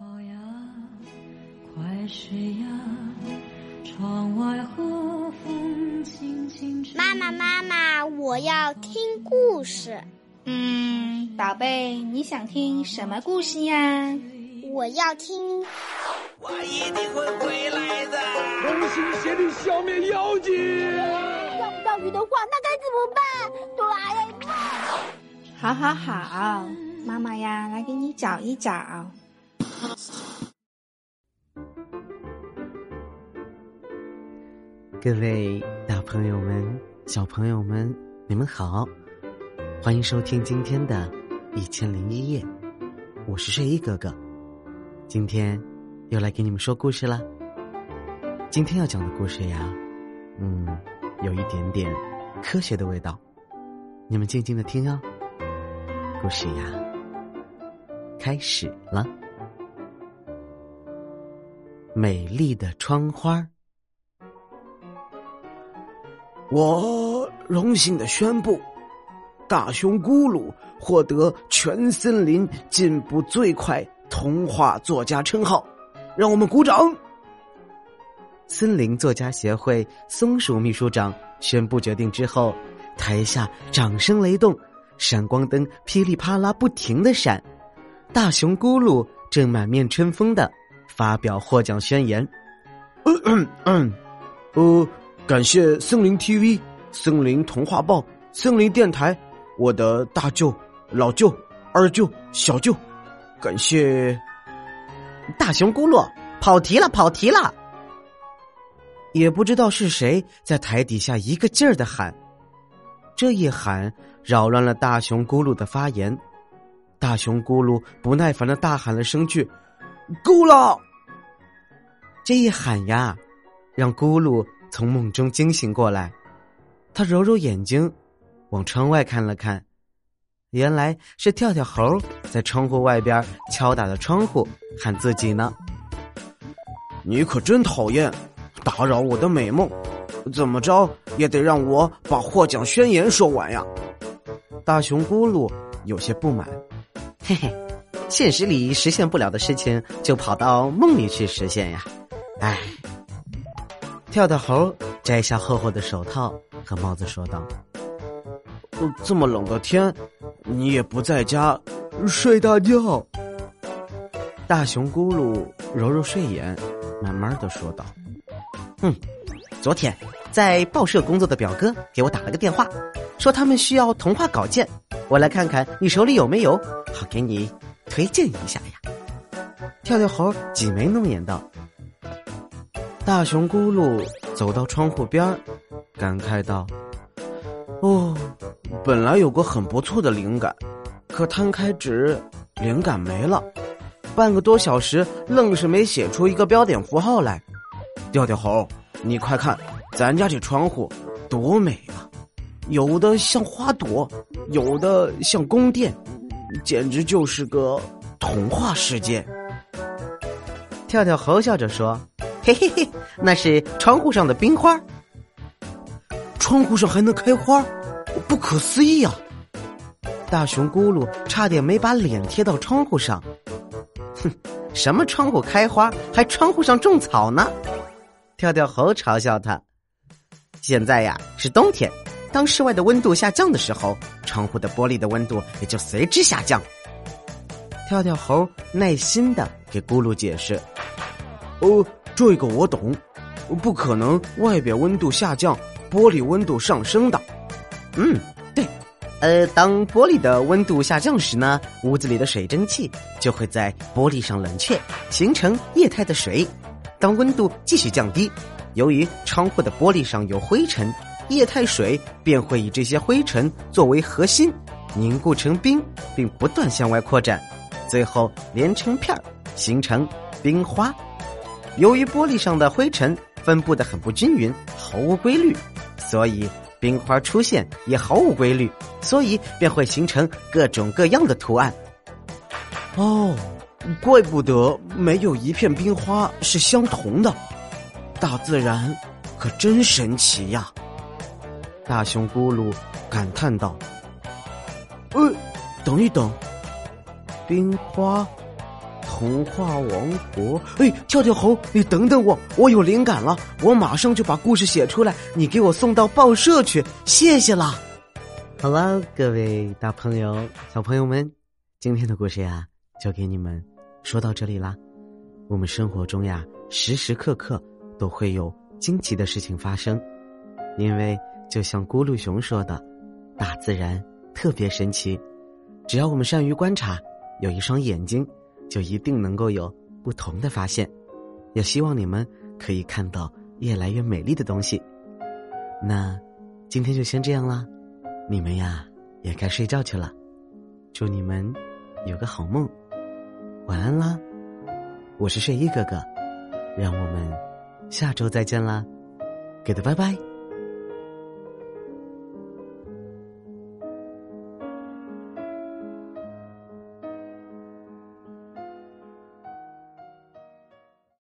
宝呀，快睡呀，窗外和风轻轻吹。妈妈，妈妈，我要听故事。嗯，宝贝，你想听什么故事呀？我要听。我一定会回来的。同心协力消灭妖精。钓不到鱼的话，那该怎么办？哆啦 A 梦。好好好，妈妈呀，来给你找一找。各位大朋友们、小朋友们，你们好，欢迎收听今天的《一千零一夜》，我是睡衣哥哥，今天又来给你们说故事了。今天要讲的故事呀，嗯，有一点点科学的味道，你们静静的听哦。故事呀，开始了。美丽的窗花儿。我荣幸的宣布，大熊咕噜获得全森林进步最快童话作家称号，让我们鼓掌。森林作家协会松鼠秘书长宣布决定之后，台下掌声雷动，闪光灯噼里啪啦不停的闪，大熊咕噜正满面春风的发表获奖宣言。嗯嗯嗯，呃。感谢森林 TV、森林童话报、森林电台，我的大舅、老舅、二舅、小舅，感谢大熊咕噜跑题了，跑题了。也不知道是谁在台底下一个劲儿的喊，这一喊扰乱了大熊咕噜的发言。大熊咕噜不耐烦的大喊了声句：“够了！”这一喊呀，让咕噜。从梦中惊醒过来，他揉揉眼睛，往窗外看了看，原来是跳跳猴在窗户外边敲打着窗户，喊自己呢。你可真讨厌，打扰我的美梦，怎么着也得让我把获奖宣言说完呀！大熊咕噜有些不满，嘿嘿，现实里实现不了的事情，就跑到梦里去实现呀，唉。跳跳猴摘下厚厚的手套和帽子，说道：“这么冷的天，你也不在家睡大觉？”大熊咕噜揉揉睡眼，慢慢的说道：“嗯，昨天在报社工作的表哥给我打了个电话，说他们需要童话稿件，我来看看你手里有没有，好给你推荐一下呀。”跳跳猴挤眉弄眼道。大熊咕噜走到窗户边儿，感慨道：“哦，本来有个很不错的灵感，可摊开纸，灵感没了。半个多小时，愣是没写出一个标点符号来。调调猴，你快看，咱家这窗户多美啊！有的像花朵，有的像宫殿，简直就是个童话世界。”跳跳猴笑着说。嘿嘿嘿，那是窗户上的冰花。窗户上还能开花，不可思议啊！大熊咕噜差点没把脸贴到窗户上。哼，什么窗户开花，还窗户上种草呢？跳跳猴嘲笑他。现在呀是冬天，当室外的温度下降的时候，窗户的玻璃的温度也就随之下降。跳跳猴耐心的给咕噜解释。哦。这个我懂，不可能外表温度下降，玻璃温度上升的。嗯，对，呃，当玻璃的温度下降时呢，屋子里的水蒸气就会在玻璃上冷却，形成液态的水。当温度继续降低，由于窗户的玻璃上有灰尘，液态水便会以这些灰尘作为核心，凝固成冰，并不断向外扩展，最后连成片儿，形成冰花。由于玻璃上的灰尘分布的很不均匀，毫无规律，所以冰花出现也毫无规律，所以便会形成各种各样的图案。哦，怪不得没有一片冰花是相同的，大自然可真神奇呀！大熊咕噜感叹道：“呃，等一等，冰花童话王国。哎，跳跳猴，你等等我，我有灵感了，我马上就把故事写出来，你给我送到报社去，谢谢啦。好了，各位大朋友、小朋友们，今天的故事呀，就给你们说到这里啦。我们生活中呀，时时刻刻都会有惊奇的事情发生，因为就像咕噜熊说的，大自然特别神奇，只要我们善于观察，有一双眼睛，就一定能够有不同的发现。也希望你们可以看到越来越美丽的东西。那今天就先这样啦，你们呀也该睡觉去了，祝你们有个好梦，晚安啦。我是睡衣哥哥，让我们下周再见啦，给的拜拜。